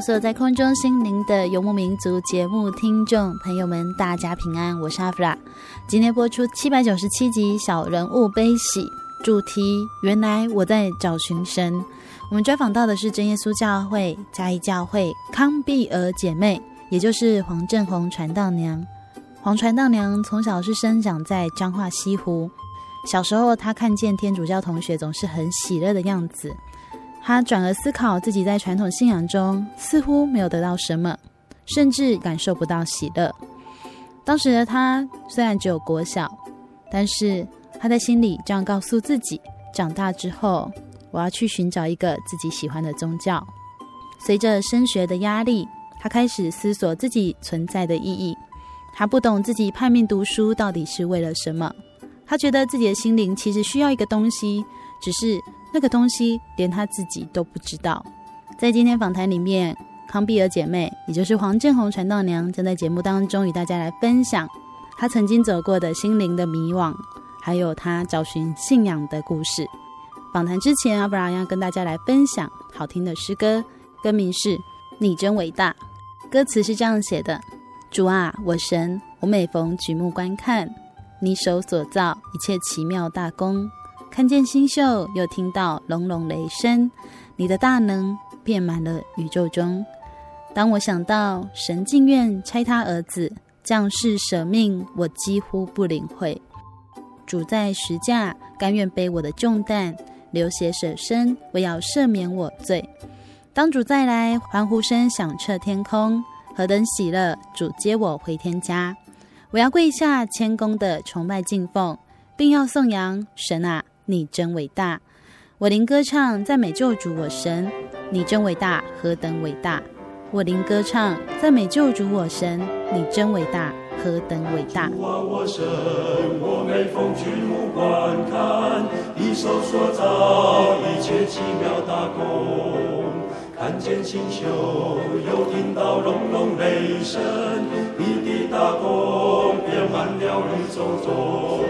所在空中心灵的游牧民族节目听众朋友们，大家平安，我是阿弗拉。今天播出七百九十七集《小人物悲喜》，主题原来我在找寻神。我们专访到的是真耶稣教会嘉义教会康碧儿姐妹，也就是黄正红传道娘。黄传道娘从小是生长在彰化西湖，小时候她看见天主教同学总是很喜乐的样子。他转而思考自己在传统信仰中似乎没有得到什么，甚至感受不到喜乐。当时的他虽然只有国小，但是他在心里这样告诉自己：长大之后，我要去寻找一个自己喜欢的宗教。随着升学的压力，他开始思索自己存在的意义。他不懂自己叛命读书到底是为了什么。他觉得自己的心灵其实需要一个东西，只是。那个东西连他自己都不知道。在今天访谈里面，康碧尔姐妹，也就是黄振红传道娘，将在节目当中与大家来分享她曾经走过的心灵的迷惘，还有她找寻信仰的故事。访谈之前，阿布拉要跟大家来分享好听的诗歌，歌名是《你真伟大》，歌词是这样写的：主啊，我神，我每逢举目观看你手所造一切奇妙大功。看见星宿，又听到隆隆雷声，你的大能遍满了宇宙中。当我想到神竟愿差他儿子降世舍命，我几乎不领会。主在十架甘愿背我的重担，流血舍身，为要赦免我罪。当主再来，欢呼声响彻天空，何等喜乐！主接我回天家，我要跪下谦恭的崇拜敬奉，并要颂扬神啊。你真伟大，我灵歌唱赞美救主我神，你真伟大，何等伟大！我灵歌唱赞美救主我神，你真伟大，何等伟大！主啊，我神，我每逢举目观看，你手所造一切奇妙大功，看见星宿，又听到隆隆雷声，你的大工遍满了宇宙中。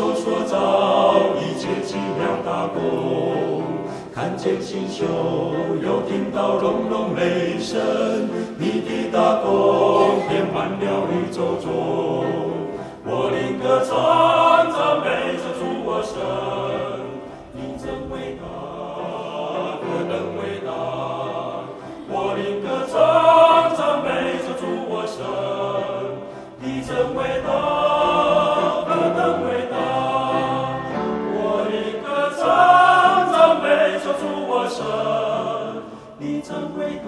手所造一切奇妙大工，看见星宿，又听到隆隆雷声，你的大工遍满了宇宙中。我灵歌唱，赞美着主我神，你真伟大，何等伟大！我灵歌唱，赞美着主我神。你真伟大，赞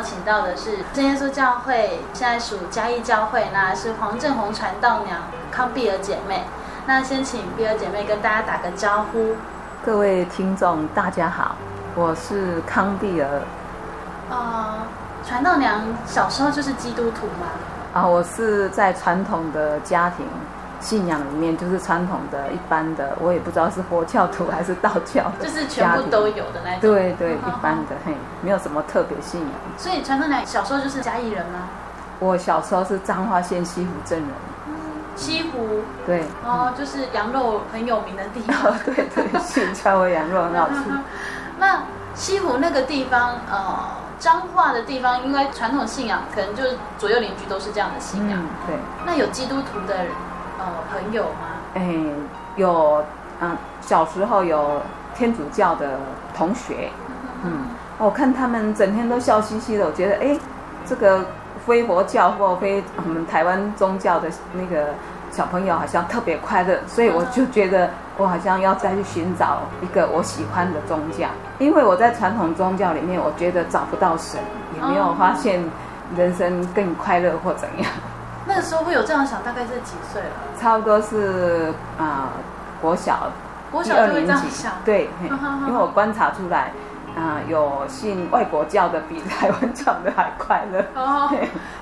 邀请到的是真耶稣教会，现在属嘉义教会，那是黄正红传道娘康碧儿姐妹。那先请碧儿姐妹跟大家打个招呼。各位听众，大家好，我是康碧儿。呃，传道娘小时候就是基督徒吗？啊，我是在传统的家庭。信仰里面就是传统的一般的，我也不知道是佛教徒还是道教的，就是全部都有的那种。对对，一般的，嘿，没有什么特别信仰。所以传统来小时候就是嘉义人吗？我小时候是彰化县西湖镇人。西湖。对。哦，就是羊肉很有名的地方。对 对，新川味羊肉很好吃。那西湖那个地方，呃，彰化的地方，因为传统信仰，可能就是左右邻居都是这样的信仰。对。那有基督徒的人。哦，朋友吗？哎，有，嗯，小时候有天主教的同学，嗯，我看他们整天都笑嘻嘻的，我觉得，哎，这个非佛教或非我们台湾宗教的那个小朋友好像特别快乐，所以我就觉得我好像要再去寻找一个我喜欢的宗教，因为我在传统宗教里面，我觉得找不到神，也没有发现人生更快乐或怎样。那个时候会有这样想，大概是几岁了？差不多是啊、呃，国小，国小就会这样想。对，因为我观察出来，啊、呃，有信外国教的比台湾教的还快乐。哦，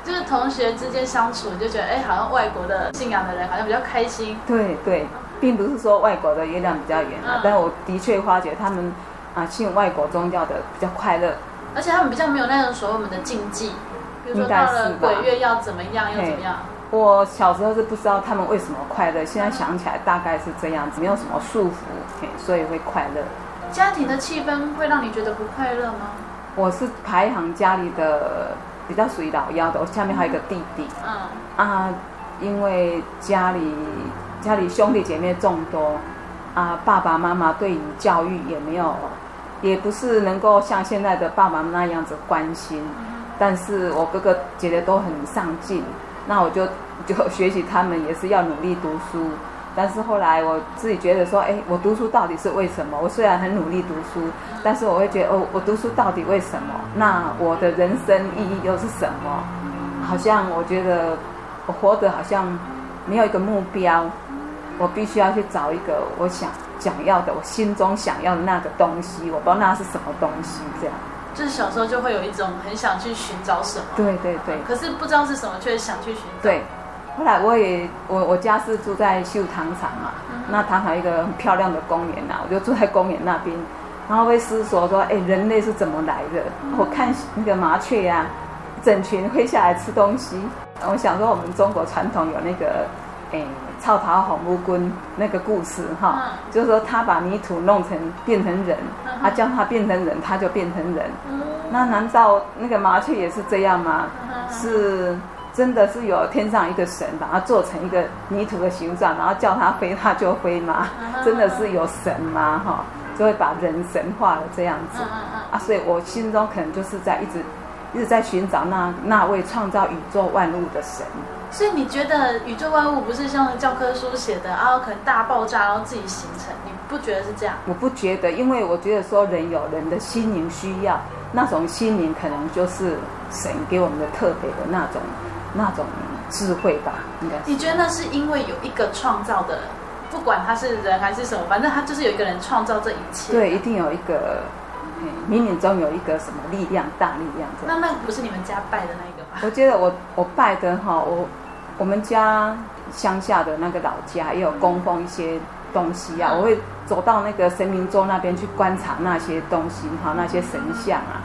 就是同学之间相处，就觉得哎，好像外国的信仰的人好像比较开心。对对，并不是说外国的月亮比较圆啊，嗯、但我的确发觉他们啊、呃，信外国宗教的比较快乐，而且他们比较没有那种所谓我们的禁忌。应该是吧。鬼月要怎么样？要怎么样？我小时候是不知道他们为什么快乐，现在想起来大概是这样子，没有什么束缚，所以会快乐。家庭的气氛会让你觉得不快乐吗？我是排行家里的比较属于老幺的，我下面还有一个弟弟。嗯。啊，因为家里家里兄弟姐妹众多，啊，爸爸妈妈对于教育也没有，也不是能够像现在的爸爸那样子关心。但是我哥哥姐姐都很上进，那我就 就学习他们也是要努力读书。但是后来我自己觉得说，哎，我读书到底是为什么？我虽然很努力读书，但是我会觉得，哦，我读书到底为什么？那我的人生意义又是什么？好像我觉得我活得好像没有一个目标，我必须要去找一个我想想要的，我心中想要的那个东西。我不知道那是什么东西，这样。就是小时候就会有一种很想去寻找什么，对对对，可是不知道是什么，却想去寻找。对，后来我也我我家是住在秀糖厂嘛，嗯、那糖厂一个很漂亮的公园呐、啊，我就住在公园那边，然后会思索说，哎，人类是怎么来的？嗯、我看那个麻雀呀、啊，整群飞下来吃东西，我想说我们中国传统有那个，哎。草头红乌龟那个故事哈，嗯、就是说他把泥土弄成变成人，他、嗯哼啊、叫他变成人，他就变成人。嗯、那难道那个麻雀也是这样吗？嗯、是真的是有天上一个神把它做成一个泥土的形状，然后叫它飞，它就飞吗？嗯、真的是有神吗？哈，就会把人神化了这样子、啊，所以我心中可能就是在一直一直在寻找那那位创造宇宙万物的神。所以你觉得宇宙万物不是像教科书写的啊，可能大爆炸然后自己形成？你不觉得是这样？我不觉得，因为我觉得说人有人的心灵需要，那种心灵可能就是神给我们的特别的那种那种智慧吧，应该是。你觉得那是因为有一个创造的，不管他是人还是什么，反正他就是有一个人创造这一切。对，一定有一个，冥冥中有一个什么力量，大力量。那那不是你们家拜的那个吗？我觉得我我拜的哈，我。我们家乡下的那个老家也有供奉一些东西啊，我会走到那个神明桌那边去观察那些东西哈，那些神像啊，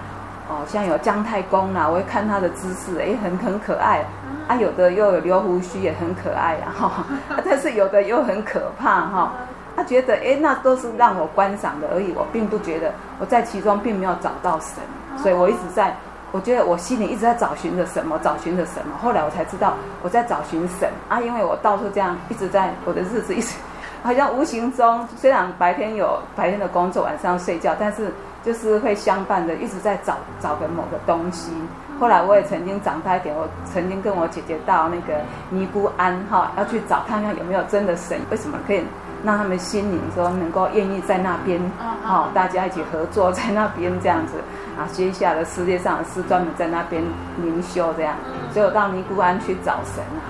哦，像有姜太公啊，我会看他的姿势，哎，很很可爱啊，有的又有留胡须也很可爱啊，哈，但是有的又很可怕哈，他觉得哎，那都是让我观赏的而已，我并不觉得我在其中并没有找到神，所以我一直在。我觉得我心里一直在找寻着什么，找寻着什么。后来我才知道我在找寻神啊，因为我到处这样一直在我的日子一直，好像无形中虽然白天有白天的工作，晚上睡觉，但是就是会相伴的一直在找找个某个东西。后来我也曾经长大一点，我曾经跟我姐姐到那个尼姑庵哈，要去找看看有没有真的神，为什么可以让他们心灵说能够愿意在那边，好、哦，大家一起合作在那边这样子啊。接下来世界上的是专门在那边灵修这样，所以我到尼姑庵去找神啊，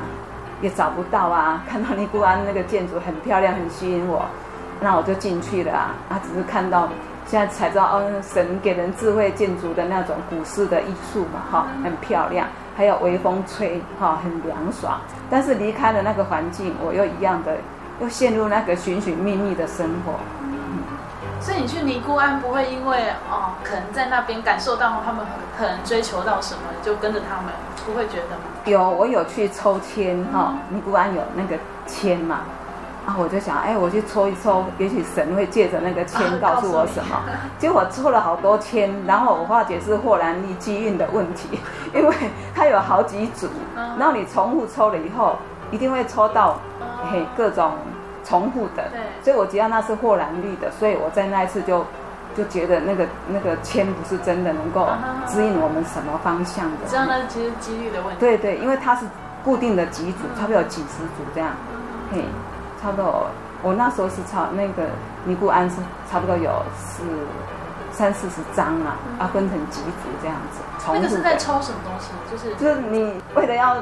也找不到啊。看到尼姑庵那个建筑很漂亮，很吸引我，那我就进去了啊。啊，只是看到现在才知道，哦，神给人智慧建筑的那种古式的艺术嘛，哈、哦，很漂亮，还有微风吹，哈、哦，很凉爽。但是离开了那个环境，我又一样的。又陷入那个寻寻觅觅的生活，嗯，所以你去尼姑庵不会因为哦，可能在那边感受到他们可能追求到什么，就跟着他们，不会觉得吗？有，我有去抽签哈，尼姑庵有那个签嘛，啊，我就想，哎，我去抽一抽，也许神会借着那个签告诉我什么。结果我抽了好多签，然后我化解是霍兰利机运的问题，因为它有好几组，然后你重复抽了以后，一定会抽到。嘿，各种重复的，对，所以我觉得那是霍兰力的，所以我在那一次就就觉得那个那个签不是真的能够指引我们什么方向的。这样呢，其实几率的问题。对对，因为它是固定的几组，差不多有几十组这样。嘿，差不多，我那时候是差那个尼姑庵是差不多有四三四十张啊，啊，分成几组这样子。那个是在抽什么东西？就是就是你为了要。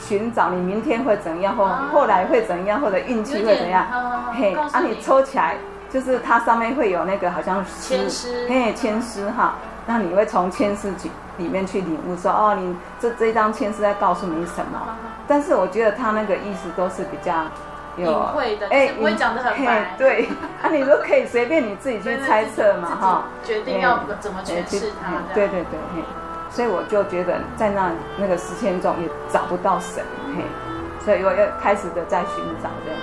寻找你明天会怎样，或后来会怎样，或者运气会怎样？嘿，啊，你抽起来，就是它上面会有那个好像签诗，嘿，签诗哈。那你会从签诗里面去领悟说，哦，你这这一张签诗在告诉你什么？但是我觉得他那个意思都是比较有隐晦的，哎，不会讲的很白。对，啊，你都可以随便你自己去猜测嘛，哈，决定要怎么诠释它。对对对，嘿。所以我就觉得在那那个时间中也找不到神，嘿，所以我又开始的在寻找这样。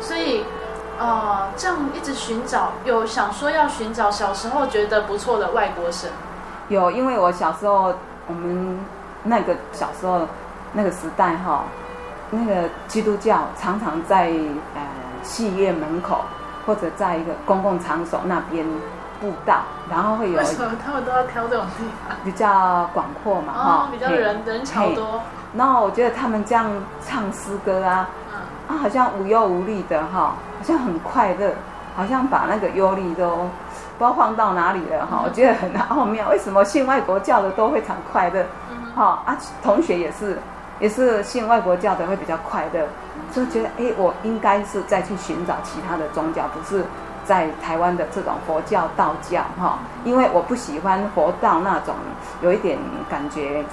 所以，呃，这样一直寻找，有想说要寻找小时候觉得不错的外国神。有，因为我小时候，我们那个小时候那个时代哈。那个基督教常常在呃戏院门口，或者在一个公共场所那边布道，然后会有。为什么他们都要挑这种地方？比较广阔嘛，哈、哦，比较人人潮多。然后我觉得他们这样唱诗歌啊，嗯、啊，好像无忧无虑的哈，好像很快乐，好像把那个忧虑都不知道放到哪里了哈。嗯、我觉得很奥妙，为什么信外国教的都非常快乐？嗯，哈啊，同学也是。也是信外国教的会比较快乐，就觉得哎，我应该是再去寻找其他的宗教，不是在台湾的这种佛教、道教哈，因为我不喜欢佛道那种有一点感觉，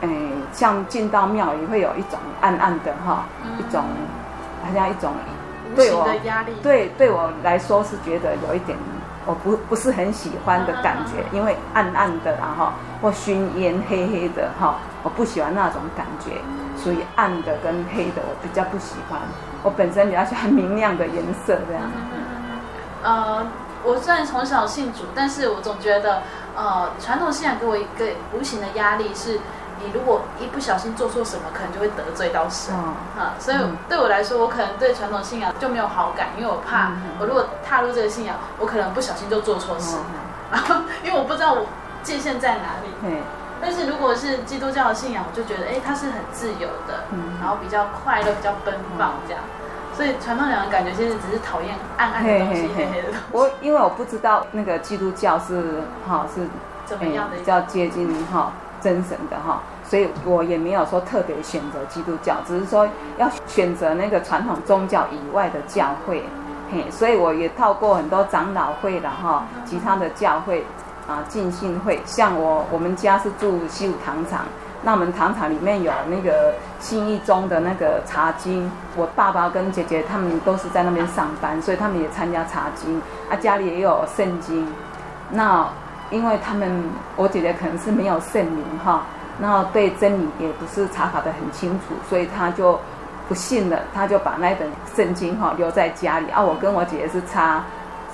哎，像进到庙里会有一种暗暗的哈，一种好像一种对我的压力，对对我来说是觉得有一点我不不是很喜欢的感觉，因为暗暗的然后或熏烟黑黑的哈。我不喜欢那种感觉，所以暗的跟黑的，我比较不喜欢。我本身比较喜欢明亮的颜色，这样。呃，我虽然从小信主，但是我总觉得，呃，传统信仰给我一个无形的压力，是你如果一不小心做错什么，可能就会得罪到神。啊、所以对我来说，我可能对传统信仰就没有好感，因为我怕，我如果踏入这个信仰，我可能不小心就做错事。然后、嗯，因为我不知道我界限在哪里。嗯但是如果是基督教的信仰，我就觉得，哎，它是很自由的，嗯，然后比较快乐，比较奔放这样。所以传统两个感觉，其实只是讨厌暗暗的东西，黑黑的东西。我因为我不知道那个基督教是哈是怎么样的，比较接近哈真神的哈，所以我也没有说特别选择基督教，只是说要选择那个传统宗教以外的教会，嘿，所以我也透过很多长老会的哈，其他的教会。啊，浸信会，像我我们家是住西武糖厂，那我们糖厂里面有那个信义宗的那个查经，我爸爸跟姐姐他们都是在那边上班，所以他们也参加查经，啊，家里也有圣经。那因为他们，我姐姐可能是没有圣灵哈，那对真理也不是查考的很清楚，所以他就不信了，他就把那本圣经哈留在家里。啊，我跟我姐姐是差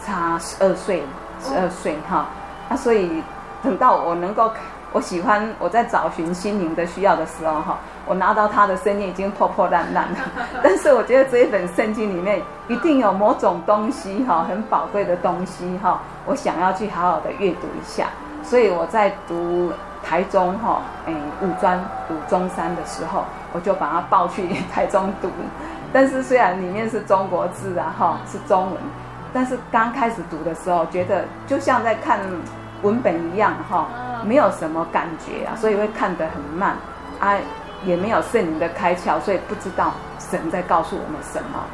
差十二岁，十二岁哈。啊，所以等到我能够我喜欢我在找寻心灵的需要的时候哈，我拿到他的圣经已经破破烂烂了，但是我觉得这一本圣经里面一定有某种东西哈，很宝贵的东西哈，我想要去好好的阅读一下。所以我在读台中哈，诶五专读中山的时候，我就把它抱去 台中读。但是虽然里面是中国字啊哈，是中文，但是刚开始读的时候，觉得就像在看文本一样哈，没有什么感觉啊，所以会看得很慢啊，也没有圣灵的开窍，所以不知道神在告诉我们什么。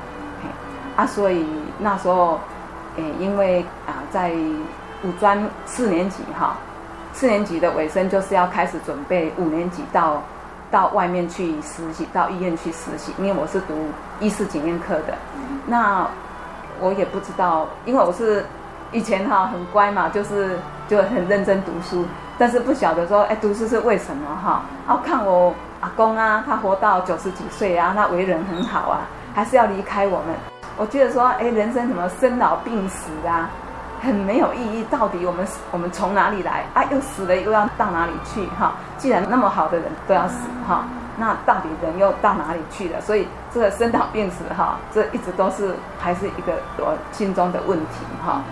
啊，所以那时候，诶，因为啊，在五专四年级哈，四年级的尾声就是要开始准备五年级到到外面去实习，到医院去实习。因为我是读医师检验科的，那我也不知道，因为我是以前哈很乖嘛，就是就很认真读书，但是不晓得说，哎，读书是为什么哈？要看我阿公啊，他活到九十几岁啊，他为人很好啊，还是要离开我们。我觉得说，哎，人生什么生老病死啊？很没有意义，到底我们我们从哪里来啊？又死了又要到哪里去？哈，既然那么好的人都要死，哈，那到底人又到哪里去了？所以这个生老病死，哈，这一直都是还是一个我心中的问题，哈。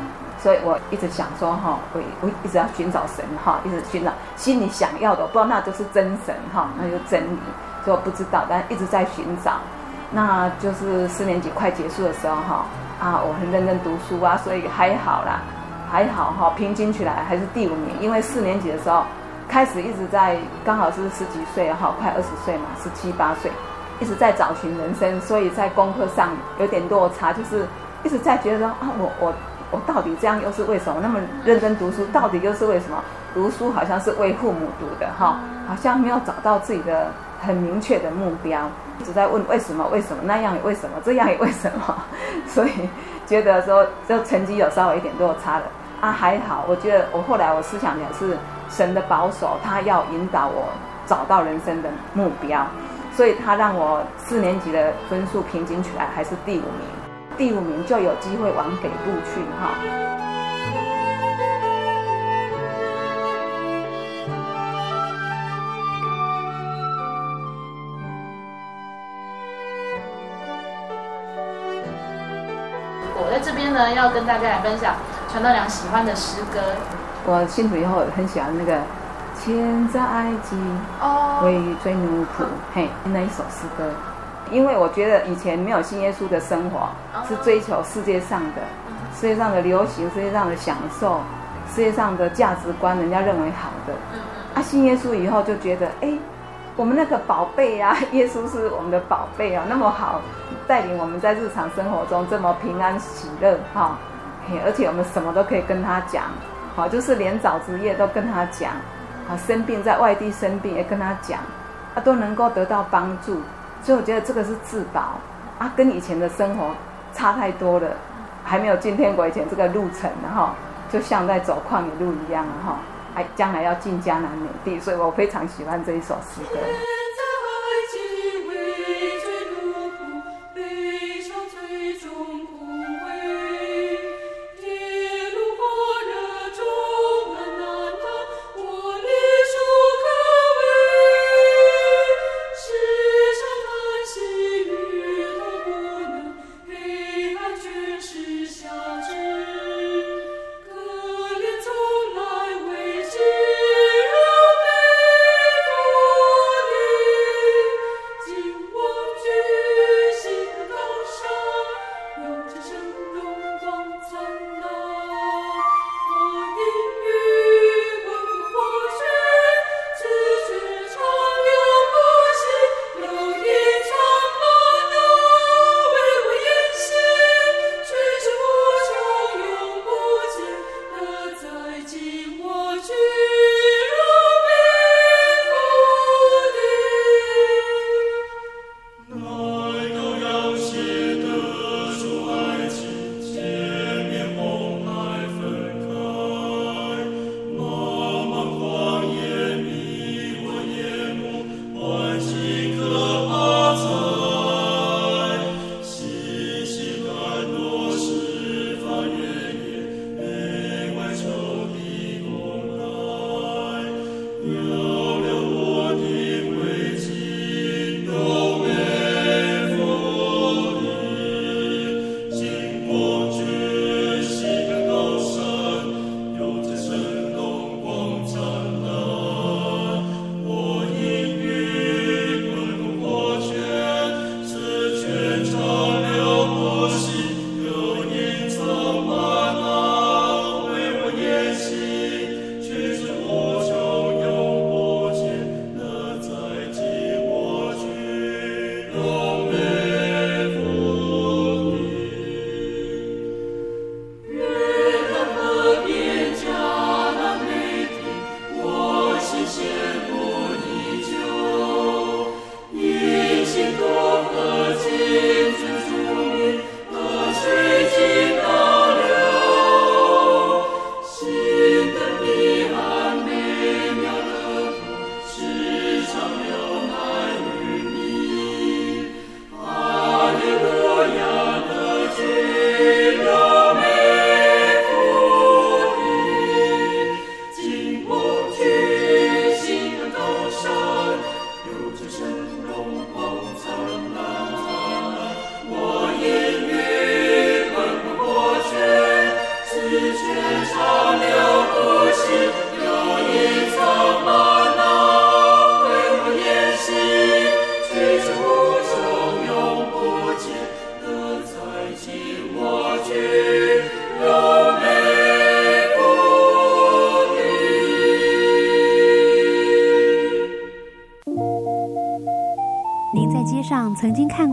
所以我一直想说，哈，我我一直要寻找神，哈，一直寻找心里想要的，不知道那就是真神，哈，那就真理，所以我不知道，但一直在寻找。那就是四年级快结束的时候，哈。啊，我很认真读书啊，所以还好啦，还好哈，平均起来还是第五名。因为四年级的时候开始一直在，刚好是十几岁哈，快二十岁嘛，十七八岁，一直在找寻人生，所以在功课上有点落差，就是一直在觉得说啊，我我我到底这样又是为什么？那么认真读书，到底又是为什么？读书好像是为父母读的哈，好像没有找到自己的很明确的目标。一直在问为什么？为什么那样也为什么？这样也为什么？所以觉得说，就成绩有稍微一点落差了啊，还好。我觉得我后来我思想也是神的保守，他要引导我找到人生的目标，所以他让我四年级的分数平均起来还是第五名，第五名就有机会往北部去哈。我在这边呢，要跟大家来分享传道良喜欢的诗歌。我信主以后很喜欢那个《千在埃及》哦，为追奴仆嘿那一首诗歌，因为我觉得以前没有信耶稣的生活是追求世界上的、世界上的流行、世界上的享受、世界上的价值观，人家认为好的。啊，信耶稣以后就觉得，哎，我们那个宝贝啊，耶稣是我们的宝贝啊，那么好。带领我们在日常生活中这么平安喜乐哈，而且我们什么都可以跟他讲，好，就是连早职业都跟他讲，啊，生病在外地生病也跟他讲，啊，都能够得到帮助，所以我觉得这个是自保啊，跟以前的生活差太多了，还没有进天国以前这个路程然后，就像在走旷野路一样哈，还将来要进江南美地，所以我非常喜欢这一首诗歌。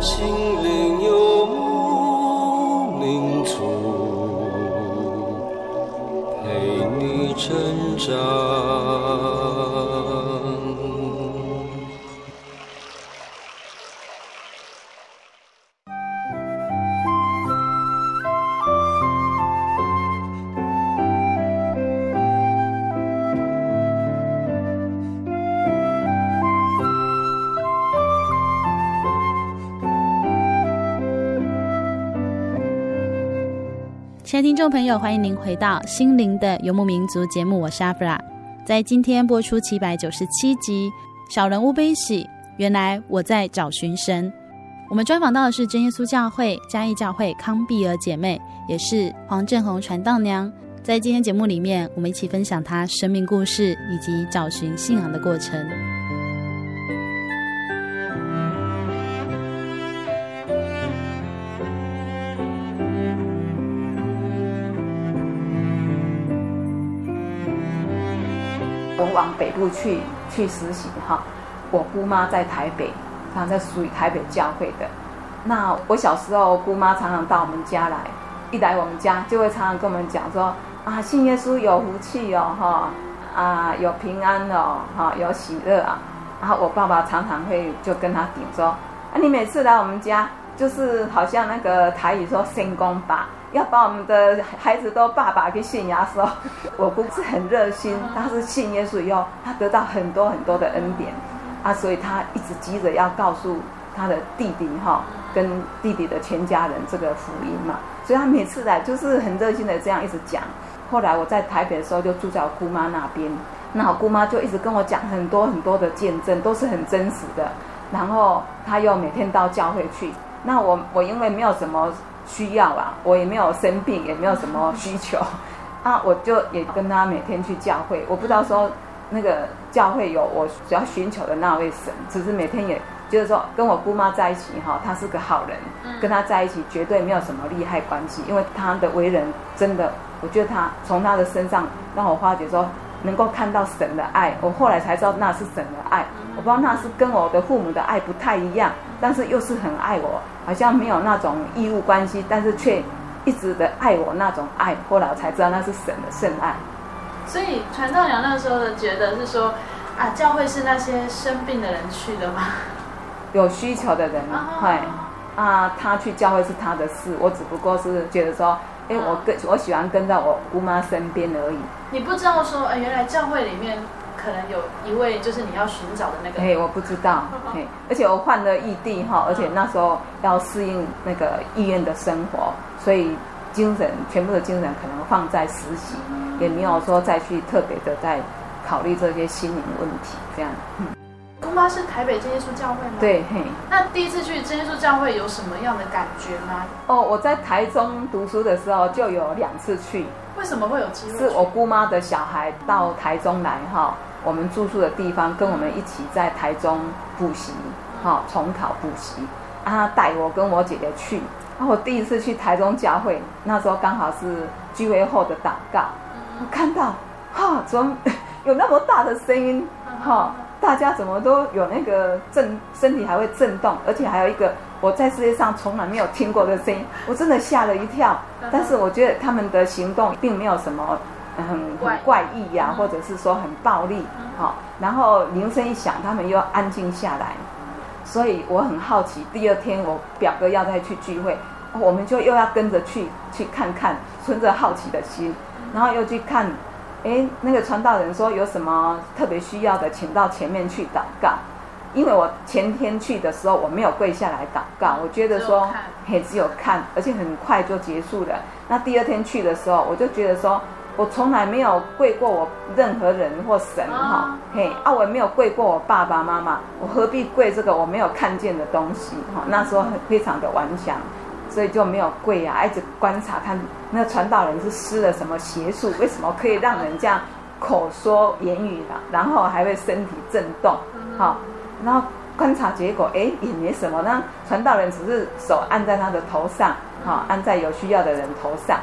心灵有牧民族，陪你成长。听众朋友，欢迎您回到《心灵的游牧民族》节目，我是阿弗拉。在今天播出七百九十七集《小人物悲喜》，原来我在找寻神。我们专访到的是真耶稣教会嘉义教会康碧儿姐妹，也是黄正宏传道娘。在今天节目里面，我们一起分享她生命故事以及找寻信仰的过程。往北部去去实习哈，我姑妈在台北，她在属于台北教会的。那我小时候，姑妈常常到我们家来，一来我们家就会常常跟我们讲说啊，信耶稣有福气哦，哈啊有平安哦，哈有喜乐啊。然后我爸爸常常会就跟他顶说，啊你每次来我们家，就是好像那个台语说圣公吧。要把我们的孩子都爸爸给信耶稣，我姑是很热心，他是信耶稣以后，他得到很多很多的恩典，啊，所以他一直急着要告诉他的弟弟哈，跟弟弟的全家人这个福音嘛，所以他每次来就是很热心的这样一直讲。后来我在台北的时候就住在我姑妈那边，那我姑妈就一直跟我讲很多很多的见证，都是很真实的。然后他又每天到教会去，那我我因为没有什么。需要啊，我也没有生病，也没有什么需求，啊，我就也跟他每天去教会。我不知道说那个教会有我主要寻求的那位神，只是每天也就是说跟我姑妈在一起哈，她是个好人，跟她在一起绝对没有什么利害关系，因为她的为人真的，我觉得她从她的身上让我发觉说能够看到神的爱。我后来才知道那是神的爱，我不知道那是跟我的父母的爱不太一样，但是又是很爱我。好像没有那种义务关系，但是却一直的爱我那种爱，后来我才知道那是神的圣爱。所以传道娘那个时候的觉得是说，啊，教会是那些生病的人去的吗？有需求的人，对，啊，他去教会是他的事，我只不过是觉得说，哎，我跟我喜欢跟在我姑妈身边而已。你不知道说，哎，原来教会里面。可能有一位就是你要寻找的那个。哎，我不知道。嘿，而且我换了异地哈，而且那时候要适应那个医院的生活，所以精神全部的精神可能放在实习，也没有说再去特别的在考虑这些心灵问题这样。嗯。姑妈是台北真耶稣教会吗？对，嘿。那第一次去真耶稣教会有什么样的感觉吗？哦，我在台中读书的时候就有两次去。为什么会有机会？是我姑妈的小孩到台中来哈。我们住宿的地方，跟我们一起在台中补习，哈，重考补习，啊，带我跟我姐姐去。然后我第一次去台中教会，那时候刚好是聚会后的祷告，我看到，哈，怎么 有那么大的声音，哈，大家怎么都有那个震，身体还会震动，而且还有一个我在世界上从来没有听过的声音，我真的吓了一跳。但是我觉得他们的行动并没有什么。很很怪异呀、啊，或者是说很暴力，好，然后铃声一响，他们又安静下来，所以我很好奇。第二天我表哥要再去聚会，我们就又要跟着去去看看，存着好奇的心，然后又去看，哎，那个传道人说有什么特别需要的，请到前面去祷告。因为我前天去的时候，我没有跪下来祷告，我觉得说，嘿，只有看，而且很快就结束了。那第二天去的时候，我就觉得说，我从来没有跪过我任何人或神哈，嘿，啊，我也没有跪过我爸爸妈妈，我何必跪这个我没有看见的东西哈？那时候很非常的顽强，所以就没有跪啊，一直观察看那个传道人是施了什么邪术，为什么可以让人这样口说言语的，然后还会身体震动，好。然后观察结果，哎，也没什么。那传道人只是手按在他的头上，哈，按在有需要的人头上，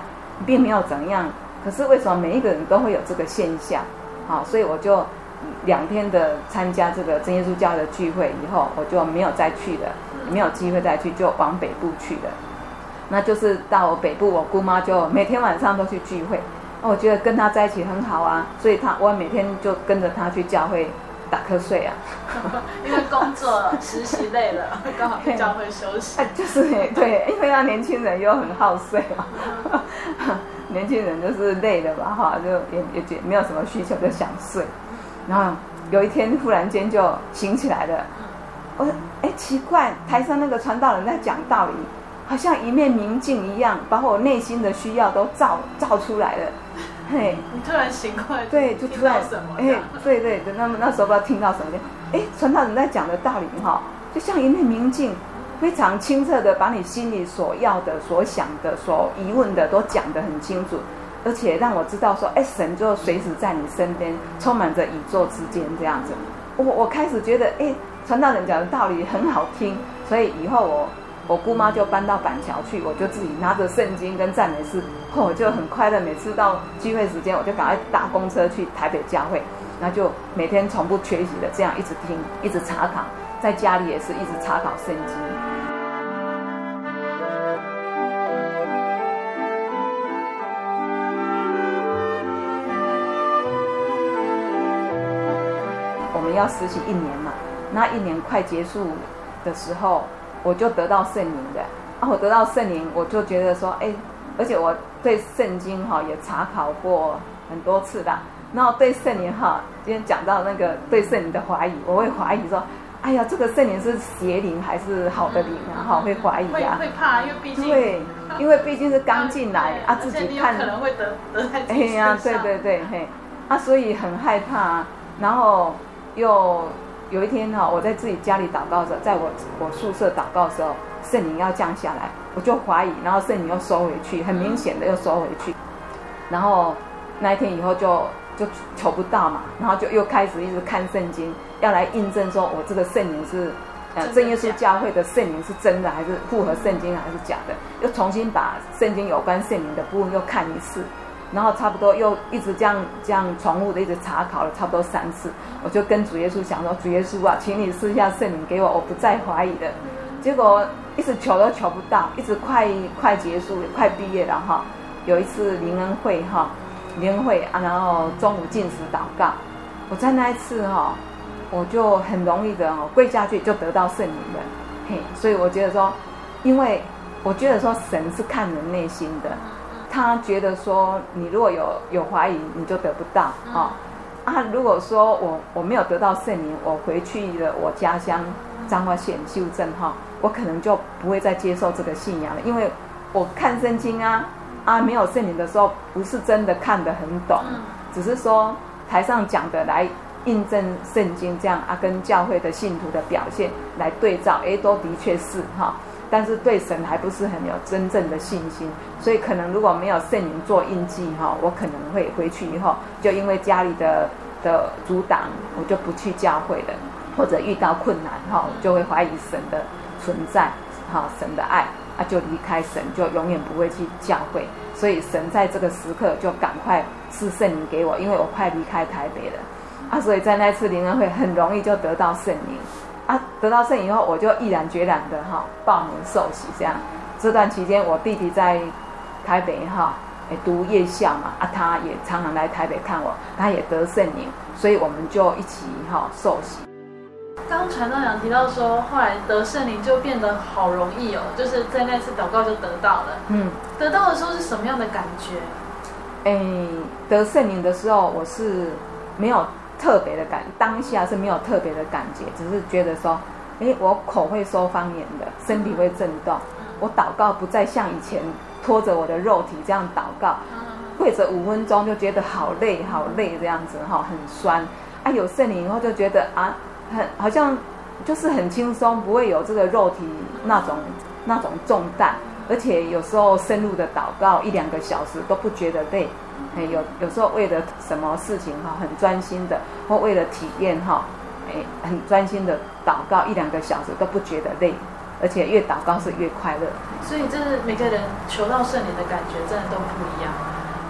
并没有怎样。可是为什么每一个人都会有这个现象？好，所以我就两天的参加这个真耶稣教的聚会以后，我就没有再去了，没有机会再去，就往北部去了。那就是到北部，我姑妈就每天晚上都去聚会。那我觉得跟她在一起很好啊，所以她我每天就跟着她去教会。打瞌睡啊，因为工作实习累了，刚好去教会休息。就是对，因为那年轻人又很好睡嘛，年轻人就是累了吧，哈，就也也觉没有什么需求，就想睡。然后有一天忽然间就醒起来了，我说，哎，奇怪，台上那个传道人在讲道理，好像一面明镜一样，把我内心的需要都照照出来了。嘿，你突然醒过来，对，就突然，哎，对对对，那么那时候不知道听到什么，哎，传道人在讲的道理哈，就像一面明镜，非常清澈的把你心里所要的、所想的、所疑问的都讲得很清楚，而且让我知道说，哎，神就随时在你身边，充满着宇宙之间这样子。我我开始觉得，哎，传道人讲的道理很好听，所以以后我。我姑妈就搬到板桥去，我就自己拿着圣经跟赞美诗，我就很快乐。每次到聚会时间，我就赶快搭公车去台北教会，那就每天从不缺席的这样一直听，一直查考，在家里也是一直查考圣经。我们要实习一年嘛，那一年快结束的时候。我就得到圣灵的啊！我得到圣灵，我就觉得说，哎，而且我对圣经哈也查考过很多次的。然后对圣灵哈，今天讲到那个对圣灵的怀疑，我会怀疑说，哎呀，这个圣灵是邪灵还是好的灵啊？哈，会怀疑啊，会怕，因为毕竟对，因为毕竟是刚进来啊，自己看可能会得得在自己哎呀，对对对，嘿，啊，所以很害怕，然后又。有一天哈，我在自己家里祷告的时候，在我我宿舍祷告的时候，圣灵要降下来，我就怀疑，然后圣灵又收回去，很明显的又收回去，然后那一天以后就就求不到嘛，然后就又开始一直看圣经，要来印证说我这个圣灵是呃正耶稣教会的圣灵是真的还是符合圣经还是假的，又重新把圣经有关圣灵的部分又看一次。然后差不多又一直这样这样重复的一直查考了差不多三次，我就跟主耶稣讲说：主耶稣啊，请你赐下圣灵给我，我不再怀疑的。结果一直求都求不到，一直快快结束，快毕业了哈。有一次灵恩会哈，灵恩会啊，然后中午禁食祷告，我在那一次哈，我就很容易的哦跪下去就得到圣灵了，嘿，所以我觉得说，因为我觉得说神是看人内心的。他觉得说，你如果有有怀疑，你就得不到啊。啊，如果说我我没有得到圣灵，我回去了我家乡彰化县修正哈，我可能就不会再接受这个信仰了，因为我看圣经啊啊，没有圣灵的时候，不是真的看得很懂，只是说台上讲的来印证圣经这样啊，跟教会的信徒的表现来对照，哎，都的确是哈。但是对神还不是很有真正的信心，所以可能如果没有圣灵做印记哈，我可能会回去以后就因为家里的的阻挡，我就不去教会了，或者遇到困难哈，就会怀疑神的存在哈，神的爱啊，就离开神，就永远不会去教会。所以神在这个时刻就赶快赐圣灵给我，因为我快离开台北了啊，所以在那次灵恩会很容易就得到圣灵。啊，得到圣灵以后，我就毅然决然的哈报名受洗，这样。这段期间，我弟弟在台北哈，诶读夜校嘛，啊，他也常常来台北看我，他也得圣灵，所以我们就一起哈受洗。刚刚传道长提到说，后来得圣灵就变得好容易哦，就是在那次祷告就得到了。嗯，得到的时候是什么样的感觉？哎，得圣灵的时候，我是没有特别的感，当下是没有特别的感觉，只是觉得说，哎，我口会说方言的，身体会震动，我祷告不再像以前拖着我的肉体这样祷告，跪着五分钟就觉得好累好累这样子哈，很酸。啊，有圣灵以后就觉得啊。很好像就是很轻松，不会有这个肉体那种那种重担，而且有时候深入的祷告一两个小时都不觉得累。哎，有有时候为了什么事情哈，很专心的，或为了体验哈，哎，很专心的祷告一两个小时都不觉得累，而且越祷告是越快乐。所以这是每个人求到圣灵的感觉真的都不一样。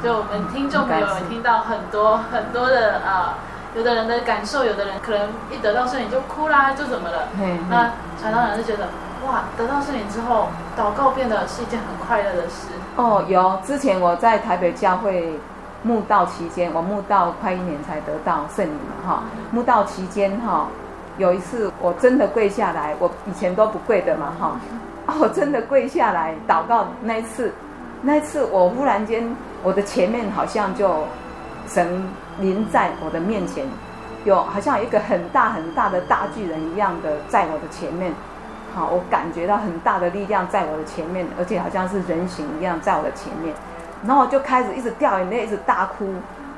就我们听众朋友有听到很多很多的啊。呃有的人的感受，有的人可能一得到圣灵就哭啦，就怎么了？嗯、那传道人就觉得，哇，得到圣灵之后，祷告变得是一件很快乐的事。哦，有。之前我在台北教会慕道期间，我慕道快一年才得到圣灵嘛，哈。慕道期间，哈，有一次我真的跪下来，我以前都不跪的嘛，哈。哦，我真的跪下来祷告那一次，那一次我忽然间，我的前面好像就神。临在我的面前，有好像有一个很大很大的大巨人一样的在我的前面，我感觉到很大的力量在我的前面，而且好像是人形一样在我的前面，然后就开始一直掉眼泪，一直大哭，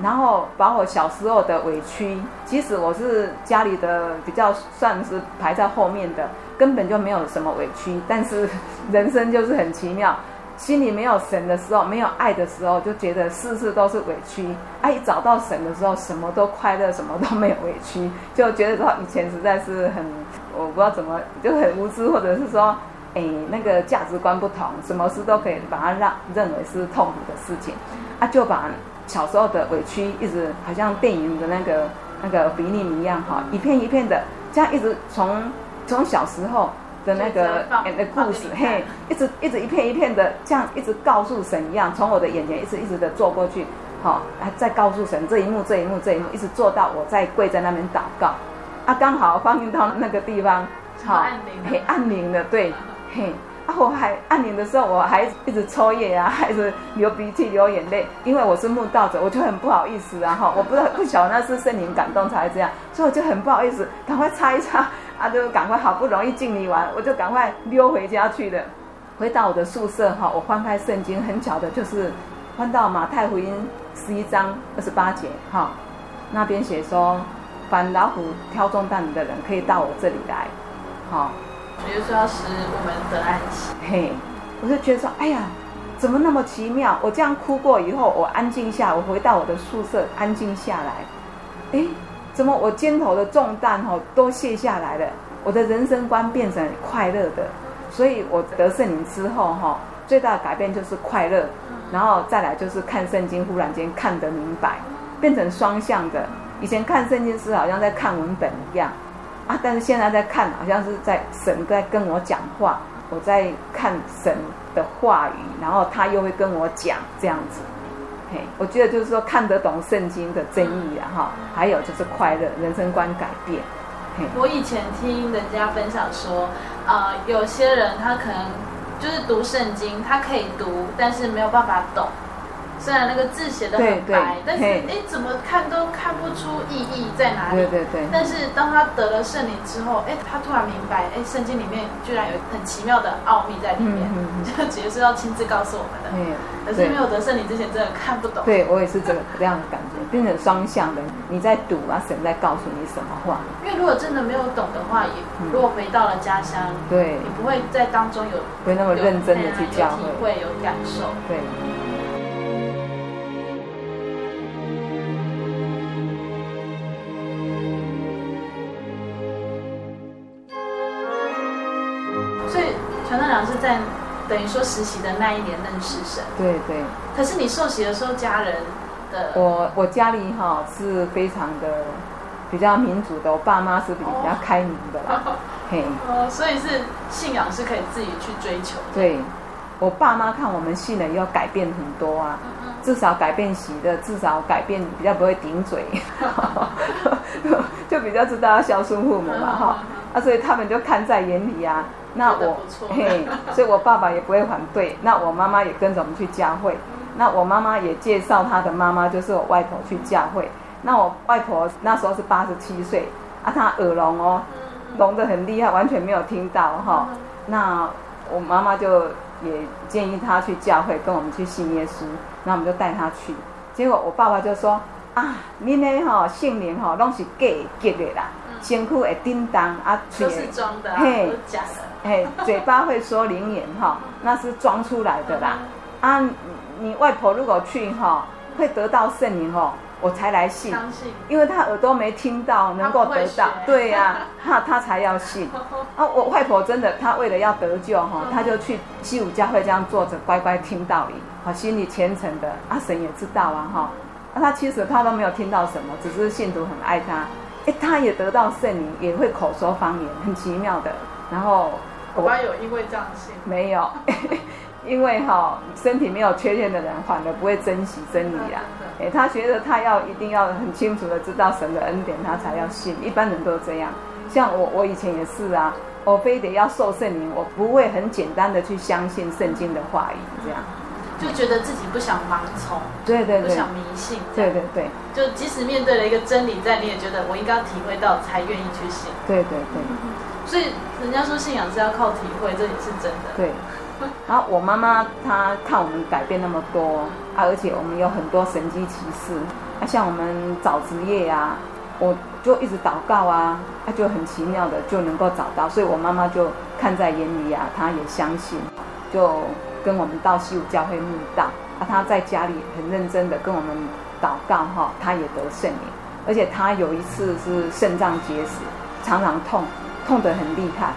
然后把我小时候的委屈，即使我是家里的比较算是排在后面的，根本就没有什么委屈，但是 人生就是很奇妙。心里没有神的时候，没有爱的时候，就觉得事事都是委屈。啊，一找到神的时候，什么都快乐，什么都没有委屈，就觉得说以前实在是很，我不知道怎么，就很无知，或者是说，哎，那个价值观不同，什么事都可以把它让认为是痛苦的事情，啊，就把小时候的委屈一直好像电影的那个那个比利一样哈，一片一片的，这样一直从从小时候。的那个演的故事，嘿，一直一直一片一片的，这样一直告诉神一样，从我的眼前一直一直的做过去，好，还再告诉神这一幕这一幕这一幕，一直做到我在跪在那边祷告，啊，刚好放映到那个地方，好，嘿，按铃的，对，嘿，啊，我还按铃的时候，我还一直抽噎啊，还是流鼻涕流眼泪，因为我是慕道者，我就很不好意思啊，哈，我不知道不晓得那是圣灵感动才这样，所以我就很不好意思，赶快擦一擦。啊，就赶快，好不容易敬礼完，我就赶快溜回家去了。回到我的宿舍哈，我翻开圣经，很巧的就是翻到马太福音十一章二十八节哈，那边写说，凡老虎挑中担的人可以到我这里来，好，比如说要使我们得安息。嘿，我就觉得说，哎呀，怎么那么奇妙？我这样哭过以后，我安静下，我回到我的宿舍安静下来，哎。怎么我肩头的重担哈都卸下来了？我的人生观变成快乐的，所以我得圣灵之后哈，最大的改变就是快乐，然后再来就是看圣经，忽然间看得明白，变成双向的。以前看圣经是好像在看文本一样啊，但是现在在看好像是在神在跟我讲话，我在看神的话语，然后他又会跟我讲这样子。我觉得就是说看得懂圣经的真意啊，哈，还有就是快乐，人生观改变。我以前听人家分享说，呃，有些人他可能就是读圣经，他可以读，但是没有办法懂。虽然那个字写的很白，对对，但是哎，怎么看都看不出意义在哪里。对对对。但是当他得了圣灵之后，哎，他突然明白，哎，圣经里面居然有很奇妙的奥秘在里面，嗯嗯、就直接是要亲自告诉我们的。嗯。可是没有得圣灵之前，真的看不懂。对，我也是这个这样的感觉，变成双向的。你在读啊，神在告诉你什么话？因为如果真的没有懂的话，也如果回到了家乡，对，你不会在当中有不会那么认真的去教会，会有感受。对。在等于说实习的那一年认识神，对对。可是你受洗的时候，家人的我我家里哈是非常的比较民主的，我爸妈是比较开明的啦，哦、嘿。哦，所以是信仰是可以自己去追求的。对，我爸妈看我们信了以后改变很多啊，至少改变喜的，至少改变比较不会顶嘴，就比较知道要孝顺父母嘛哈。啊，所以他们就看在眼里啊。那我嘿，所以我爸爸也不会反对。那我妈妈也跟着我们去教会。那我妈妈也介绍她的妈妈，就是我外婆去教会。那我外婆那时候是八十七岁啊，她耳聋哦，聋得很厉害，完全没有听到哈。那我妈妈就也建议她去教会，跟我们去信耶稣。那我们就带她去。结果我爸爸就说啊，恁呢吼圣灵吼拢是假结的啦。辛苦会叮当啊，都是装的，嘿，假的，嘿，嘴巴会说灵言哈，那是装出来的啦。啊，你外婆如果去哈，会得到圣灵哦，我才来信，信，因为他耳朵没听到，能够得到，对呀，他他才要信。啊，我外婆真的，她为了要得救哈，她就去西武教会这样坐着，乖乖听道理，好，心里虔诚的。阿神也知道啊哈，啊，他其实他都没有听到什么，只是信徒很爱他。哎，他也得到圣灵，也会口说方言，很奇妙的。然后我爸有因为这样信？没有，因为哈、哦、身体没有缺陷的人，反而不会珍惜真理啊。哎，他觉得他要一定要很清楚的知道神的恩典，他才要信。一般人都这样。像我，我以前也是啊，我非得要受圣灵，我不会很简单的去相信圣经的话语这样。就觉得自己不想盲从，对对对，不想迷信，对对对，就即使面对了一个真理在，你也觉得我应该要体会到才愿意去信。对对对，所以人家说信仰是要靠体会，这也是真的。对，然后我妈妈她看我们改变那么多啊，而且我们有很多神迹奇事啊，像我们找职业啊，我就一直祷告啊，她就很奇妙的就能够找到，所以我妈妈就看在眼里啊，她也相信，就。跟我们到西武教会慕道啊，他在家里很认真的跟我们祷告哈，他也得圣灵，而且他有一次是肾脏结石，常常痛，痛得很厉害。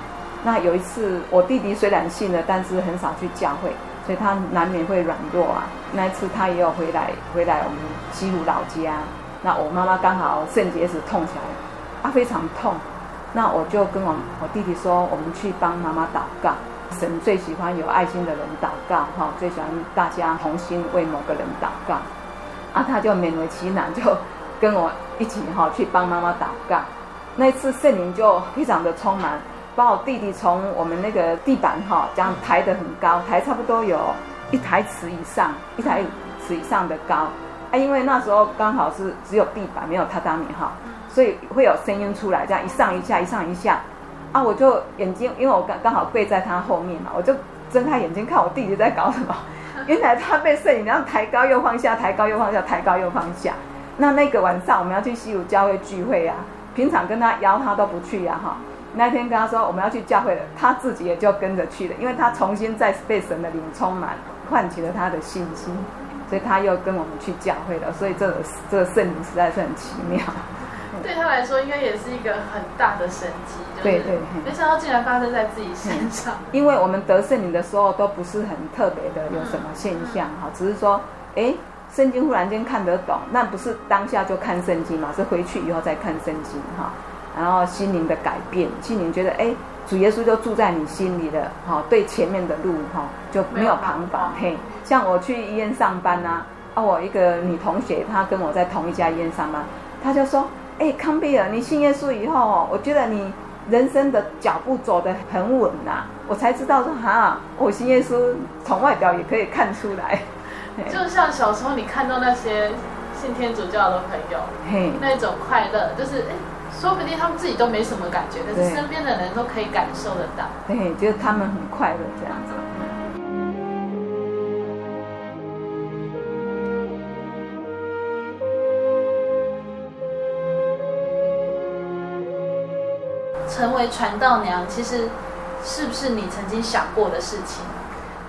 那有一次我弟弟虽然信了，但是很少去教会，所以他难免会软弱啊。那一次他也有回来，回来我们西武老家，那我妈妈刚好肾结石痛起来，啊非常痛，那我就跟我我弟弟说，我们去帮妈妈祷告。神最喜欢有爱心的人祷告，哈，最喜欢大家同心为某个人祷告，啊，他就勉为其难，就跟我一起哈去帮妈妈祷告。那一次圣灵就非常的充满，把我弟弟从我们那个地板哈这样抬得很高，抬差不多有一台尺以上，一台尺以上的高，啊，因为那时候刚好是只有地板没有榻榻米哈，所以会有声音出来，这样一上一下，一上一下。啊！我就眼睛，因为我刚刚好跪在他后面嘛，我就睁开眼睛看我弟弟在搞什么。原来他被摄影，然后抬高又放下，抬高又放下，抬高又放下。那那个晚上我们要去西武教会聚会啊，平常跟他邀他都不去呀、啊、哈。那天跟他说我们要去教会了，他自己也就跟着去了，因为他重新再被神的灵充满，唤起了他的信心，所以他又跟我们去教会了。所以这个这个圣灵实在是很奇妙。对他来说，应该也是一个很大的神迹，就是没想到竟然发生在自己身上。因为我们得圣灵的时候都不是很特别的，有什么现象哈，只是说，哎，圣经忽然间看得懂，那不是当下就看圣经嘛，是回去以后再看圣经哈，然后心灵的改变，心灵觉得，哎，主耶稣就住在你心里了，哈，对前面的路哈就没有彷徨。嘿，像我去医院上班啊，啊，我一个女同学，她跟我在同一家医院上班，她就说。哎，康比尔，你信耶稣以后，我觉得你人生的脚步走得很稳呐、啊。我才知道说，哈，我信耶稣从外表也可以看出来。就像小时候你看到那些信天主教的朋友，嘿，那种快乐，就是哎，说不定他们自己都没什么感觉，但是身边的人都可以感受得到。对，就是他们很快乐这样子。成为传道娘，其实是不是你曾经想过的事情？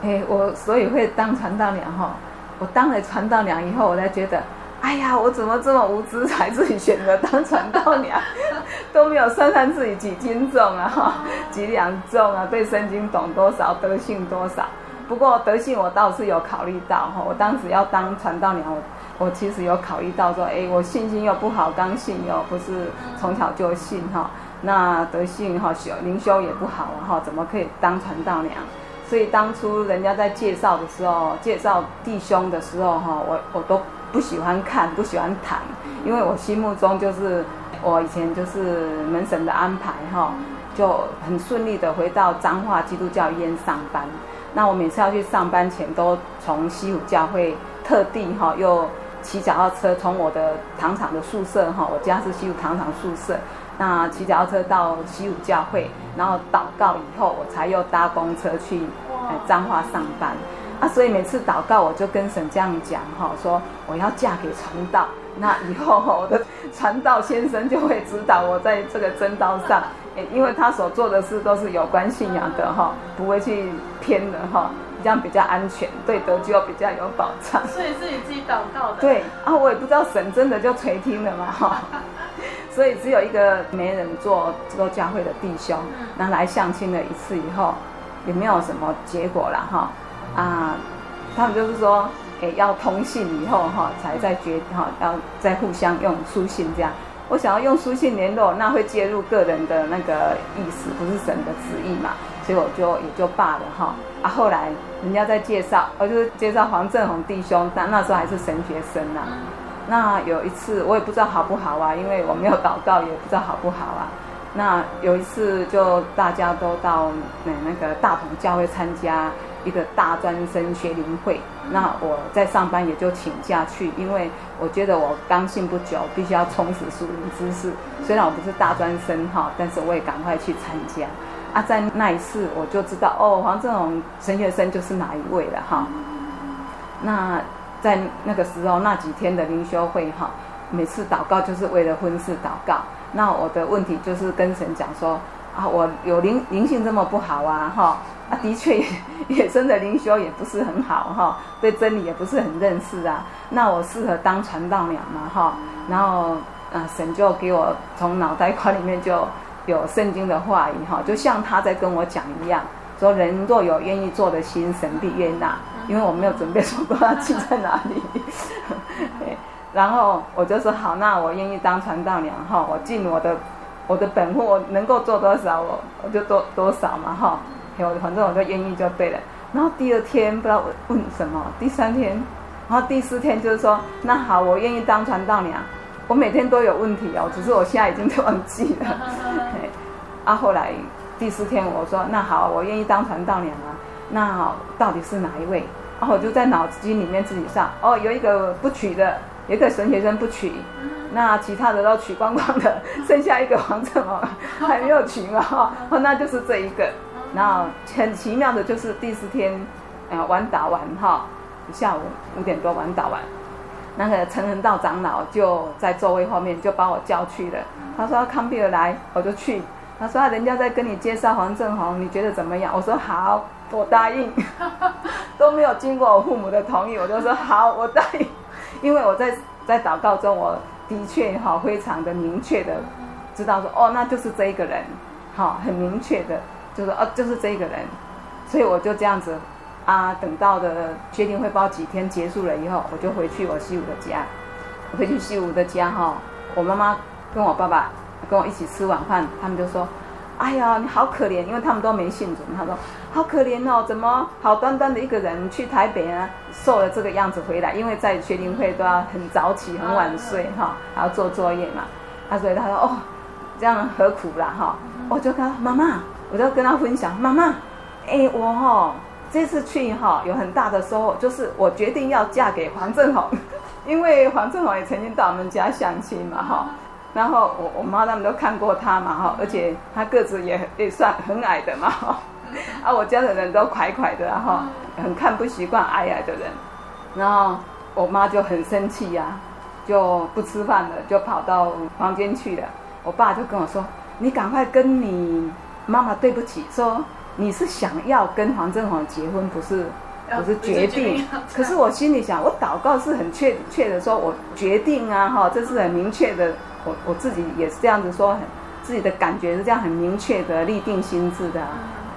哎，我所以会当传道娘哈。我当了传道娘以后，我才觉得，哎呀，我怎么这么无知，才自己选择当传道娘，都没有算算自己几斤重啊，哈，几两重啊？对圣经懂多少，德性多少？不过德性我倒是有考虑到哈。我当时要当传道娘，我我其实有考虑到说，哎，我信心又不好，刚信又不是从小就信哈。那德性哈修灵修也不好哈，怎么可以当传道娘？所以当初人家在介绍的时候，介绍弟兄的时候哈，我我都不喜欢看，不喜欢谈，因为我心目中就是我以前就是门神的安排哈，就很顺利的回到彰化基督教医院上班。那我每次要去上班前，都从西湖教会特地哈，又骑脚踏车从我的糖厂的宿舍哈，我家是西湖糖厂宿舍，那骑脚踏车到西武教会，然后祷告以后，我才又搭公车去彰化上班。啊，所以每次祷告，我就跟神这样讲哈，说我要嫁给传道，那以后我的传道先生就会指导我在这个真道上，因为他所做的事都是有关信仰的哈，不会去偏的哈，这样比较安全，对得救比较有保障。所以是你自己祷告的。对啊，我也不知道神真的就垂听了嘛哈，所以只有一个没人做这个教会的弟兄，那来相亲了一次以后，也没有什么结果了哈。啊，他们就是说，诶，要通信以后哈，才再决哈，要再互相用书信这样。我想要用书信联络，那会介入个人的那个意思，不是神的旨意嘛，所以我就也就罢了哈。啊，后来人家在介绍，我就是介绍黄正宏弟兄，但那时候还是神学生呐。那有一次我也不知道好不好啊，因为我没有祷告，也不知道好不好啊。那有一次就大家都到那那个大同教会参加。一个大专生学灵会，那我在上班也就请假去，因为我觉得我刚信不久，必须要充实属灵知识。虽然我不是大专生哈，但是我也赶快去参加。啊，在那一次我就知道哦，黄正宏神学生就是哪一位了哈。那在那个时候那几天的灵修会哈，每次祷告就是为了婚事祷告。那我的问题就是跟神讲说啊，我有灵灵性这么不好啊哈。啊，的确，野生的灵修也不是很好哈，对真理也不是很认识啊。那我适合当传道娘嘛哈？然后，啊，神就给我从脑袋瓜里面就有圣经的话语哈，就像他在跟我讲一样，说人若有愿意做的心，神必悦纳。因为我没有准备说过要去在哪里，然后我就说好，那我愿意当传道娘哈，我尽我的我的本分，我能够做多少，我我就多多少嘛哈。我反正我就愿意就对了，然后第二天不知道问什么，第三天，然后第四天就是说，那好，我愿意当传道娘。我每天都有问题哦，只是我现在已经忘记了。啊，后来第四天我说，那好，我愿意当传道娘啊。那到底是哪一位？然后我就在脑筋里面自己上，哦，有一个不娶的，有一个神学生不娶，那其他的都娶光光的，剩下一个黄正宏还没有娶嘛，哈，那就是这一个。然后很奇妙的就是第四天，呃，晚打完哈，下午五点多晚打完，那个陈恒道长老就在座位后面就把我叫去了。他说康比尔来，我就去。他说人家在跟你介绍黄正宏，你觉得怎么样？我说好，我答应。都没有经过我父母的同意，我就说好，我答应。因为我在在祷告中，我的确哈非常的明确的知道说哦，那就是这一个人，好，很明确的。就是哦，就是这一个人，所以我就这样子啊，等到的确定会报几天结束了以后，我就回去我西武的家，回去西武的家哈，我妈妈跟我爸爸跟我一起吃晚饭，他们就说：“哎呀，你好可怜，因为他们都没信主。”他说：“好可怜哦，怎么好端端的一个人去台北啊，瘦了这个样子回来？因为在学龄会都要很早起、很晚睡哈，还要做作业嘛。”啊，所以他说：“哦，这样何苦啦哈？”我就跟他妈妈。我就跟他分享，妈妈，哎，我哈、哦、这次去哈有很大的收获，就是我决定要嫁给黄正宏，因为黄正宏也曾经到我们家相亲嘛哈，然后我我妈他们都看过他嘛哈，而且他个子也也算很矮的嘛哈，啊我家的人都快快的哈，很看不习惯矮矮的人，然后我妈就很生气呀、啊，就不吃饭了，就跑到房间去了，我爸就跟我说，你赶快跟你。妈妈，对不起，说你是想要跟黄正宏结婚，不是，不是决定。可是我心里想，我祷告是很确确的，说我决定啊，哈，这是很明确的。我我自己也是这样子说，很自己的感觉是这样很明确的立定心智的。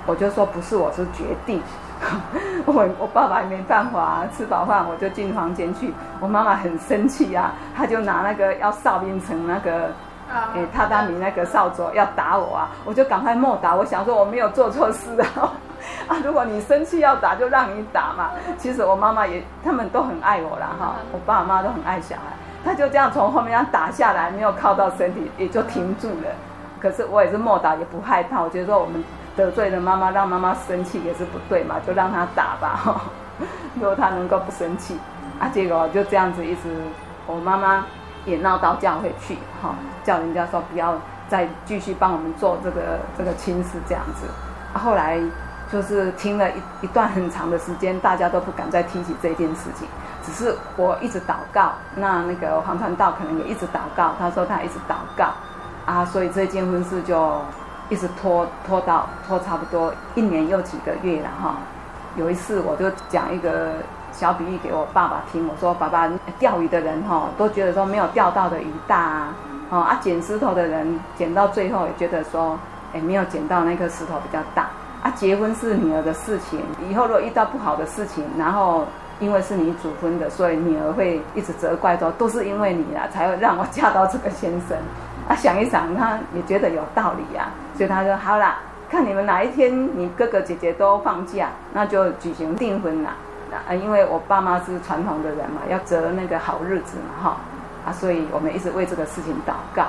我就说不是，我是决定。我我爸爸也没办法啊，吃饱饭我就进房间去。我妈妈很生气啊，她就拿那个要扫冰城那个。哎，榻榻米那个扫帚要打我啊，我就赶快莫打。我想说我没有做错事啊，啊，如果你生气要打就让你打嘛。其实我妈妈也，他们都很爱我啦哈，我爸妈都很爱小孩。他就这样从后面要打下来，没有靠到身体，也就停住了。可是我也是莫打，也不害怕。我觉得说我们得罪了妈妈，让妈妈生气也是不对嘛，就让她打吧。如果她能够不生气，啊，结果就这样子一直，我妈妈也闹到教会去，哈，叫人家说不要再继续帮我们做这个这个亲事这样子。啊，后来就是听了一一段很长的时间，大家都不敢再提起这件事情。只是我一直祷告，那那个黄传道可能也一直祷告。他说他一直祷告，啊，所以这件婚事就一直拖拖到拖差不多一年又几个月了哈。有一次我就讲一个小比喻给我爸爸听，我说爸爸，钓鱼的人哈都觉得说没有钓到的鱼大啊，啊捡石头的人捡到最后也觉得说，哎没有捡到那颗石头比较大啊。结婚是女儿的事情，以后如果遇到不好的事情，然后。因为是你主婚的，所以女儿会一直责怪说，都是因为你啊，才会让我嫁到这个先生。啊，想一想，他也觉得有道理呀、啊，所以他说好啦，看你们哪一天你哥哥姐姐都放假，那就举行订婚啦。啊，因为我爸妈是传统的人嘛，要择那个好日子嘛，哈，啊，所以我们一直为这个事情祷告，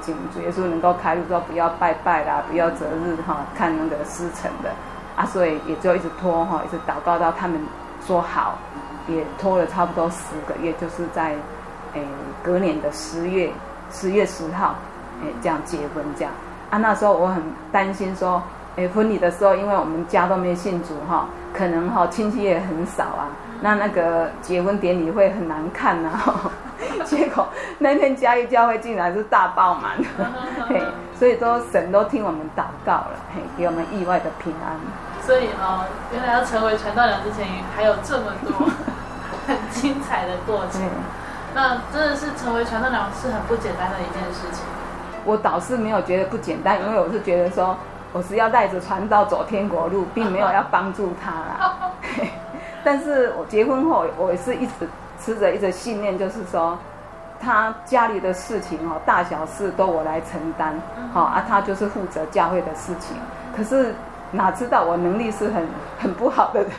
请主耶稣能够开路，说不要拜拜啦，不要择日哈，看那个时辰的，啊，所以也就一直拖哈，一直祷告到他们说好。也拖了差不多十个月，就是在，诶隔年的十月十月十号，诶这样结婚这样。啊，那时候我很担心说，哎婚礼的时候，因为我们家都没信主哈，可能哈亲戚也很少啊，那那个结婚典礼会很难看呐。结果那天嘉义教会竟然是大爆满，嘿，所以说神都听我们祷告了，嘿，给我们意外的平安。所以哦，原来要成为传道娘之前，还有这么多。很精彩的过程，那真的是成为传道娘是很不简单的一件事情。我倒是没有觉得不简单，因为我是觉得说，我是要带着传道走天国路，并没有要帮助他啦。但是我结婚后，我也是一直持着一个信念，就是说，他家里的事情哦，大小事都我来承担，好啊，他就是负责教会的事情。可是哪知道我能力是很很不好的人。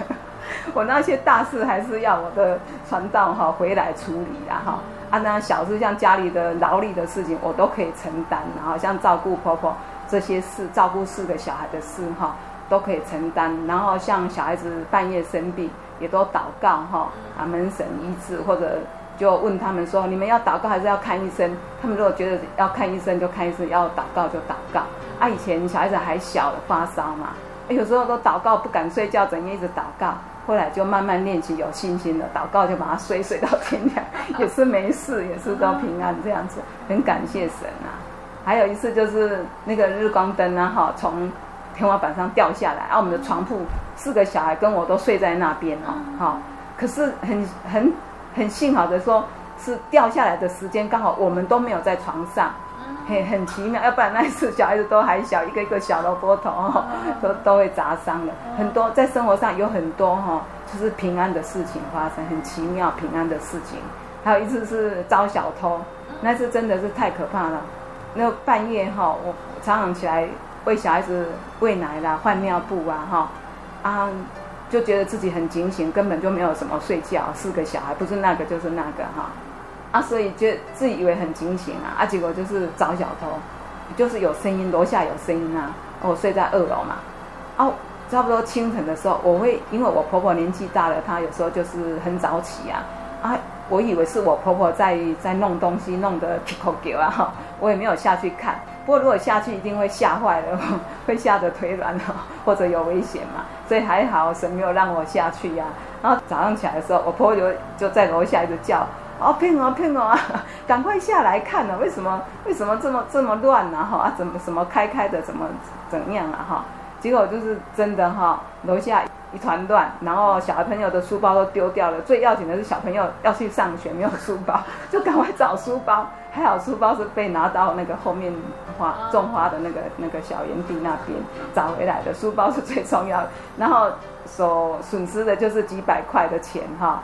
我那些大事还是要我的传道哈回来处理啦哈啊，那小事像家里的劳力的事情我都可以承担，然后像照顾婆婆这些事，照顾四个小孩的事哈都可以承担，然后像小孩子半夜生病也都祷告哈啊门神医治，或者就问他们说，你们要祷告还是要看医生？他们如果觉得要看医生就看医生，要祷告就祷告。啊以前小孩子还小发烧嘛，有时候都祷告不敢睡觉，整夜一直祷告。后来就慢慢练起有信心了，祷告就把它睡睡到天亮，也是没事，也是都平安这样子，很感谢神啊。还有一次就是那个日光灯啊，哈，从天花板上掉下来，啊，我们的床铺四个小孩跟我都睡在那边哦，哈，可是很很很幸好的说，是掉下来的时间刚好我们都没有在床上。很很奇妙，要不然那一次小孩子都还小，一个一个小萝卜头，哦，都都会砸伤了。很多在生活上有很多哈，就是平安的事情发生，很奇妙平安的事情。还有一次是遭小偷，那次真的是太可怕了。那半夜哈，我常常起来喂小孩子喂奶啦、换尿布啊哈啊，就觉得自己很警醒，根本就没有什么睡觉。四个小孩不是那个就是那个哈。啊，所以就自以为很警醒啊，啊，结果就是找小偷，就是有声音，楼下有声音啊，我睡在二楼嘛，哦、啊，差不多清晨的时候，我会因为我婆婆年纪大了，她有时候就是很早起啊，啊，我以为是我婆婆在在弄东西，弄得皮口给啊，哈，我也没有下去看，不过如果下去一定会吓坏了，会吓得腿软了，或者有危险嘛，所以还好神没有让我下去呀、啊，然后早上起来的时候，我婆婆就就在楼下一直叫。哦，骗哦，骗哦！赶快下来看呢、啊，为什么为什么这么这么乱呢？哈啊，怎么什么开开的，怎么怎样啊？哈，结果就是真的哈，楼下一团乱，然后小朋友的书包都丢掉了。最要紧的是小朋友要去上学，没有书包，就赶快找书包。还好书包是被拿到那个后面花种花的那个那个小园地那边找回来的，书包是最重要的。然后所损失的就是几百块的钱哈。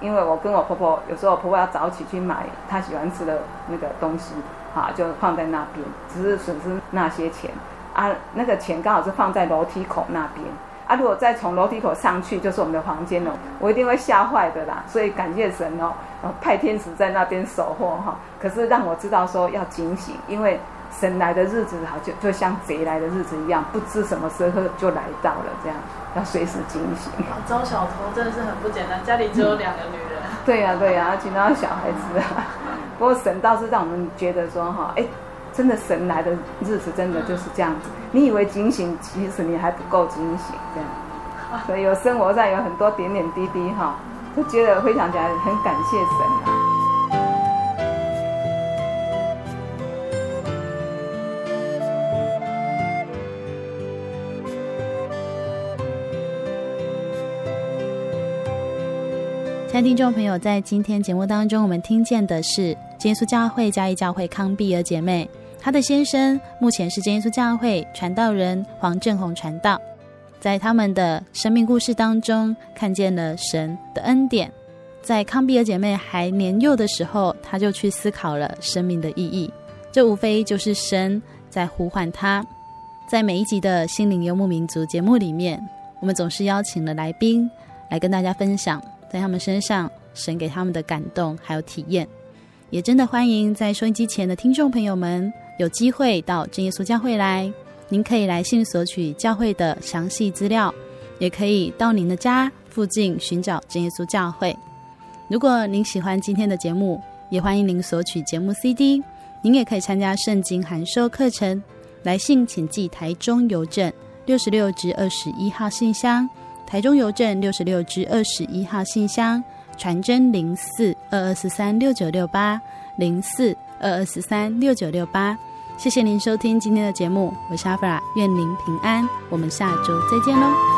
因为我跟我婆婆有时候我婆婆要早起去买她喜欢吃的那个东西，哈，就放在那边，只是损失那些钱啊。那个钱刚好是放在楼梯口那边啊。如果再从楼梯口上去，就是我们的房间了，我一定会吓坏的啦。所以感谢神哦，派天使在那边守候哈。可是让我知道说要警醒，因为神来的日子好像就像贼来的日子一样，不知什么时候就来到了，这样要随时警醒。招小偷真的是很不简单，家里只有两个女人。嗯、对呀、啊、对呀、啊，其他小孩子啊。不过神倒是让我们觉得说哈，哎，真的神来的日子真的就是这样子。你以为警醒，其实你还不够警醒，这样。所以有生活上有很多点点滴滴哈，就觉得回想起来很感谢神啊。听众朋友，在今天节目当中，我们听见的是耶稣教会嘉义教会康碧儿姐妹，她的先生目前是耶稣教会传道人黄正宏传道，在他们的生命故事当中，看见了神的恩典。在康碧儿姐妹还年幼的时候，她就去思考了生命的意义，这无非就是神在呼唤她。在每一集的心灵游牧民族节目里面，我们总是邀请了来宾来跟大家分享。在他们身上，神给他们的感动还有体验，也真的欢迎在收音机前的听众朋友们有机会到真耶稣教会来。您可以来信索取教会的详细资料，也可以到您的家附近寻找真耶稣教会。如果您喜欢今天的节目，也欢迎您索取节目 CD。您也可以参加圣经函授课程。来信请寄台中邮政六十六至二十一号信箱。台中邮政六十六至二十一号信箱，传真零四二二四三六九六八零四二二四三六九六八。谢谢您收听今天的节目，我是阿弗拉，愿您平安，我们下周再见喽。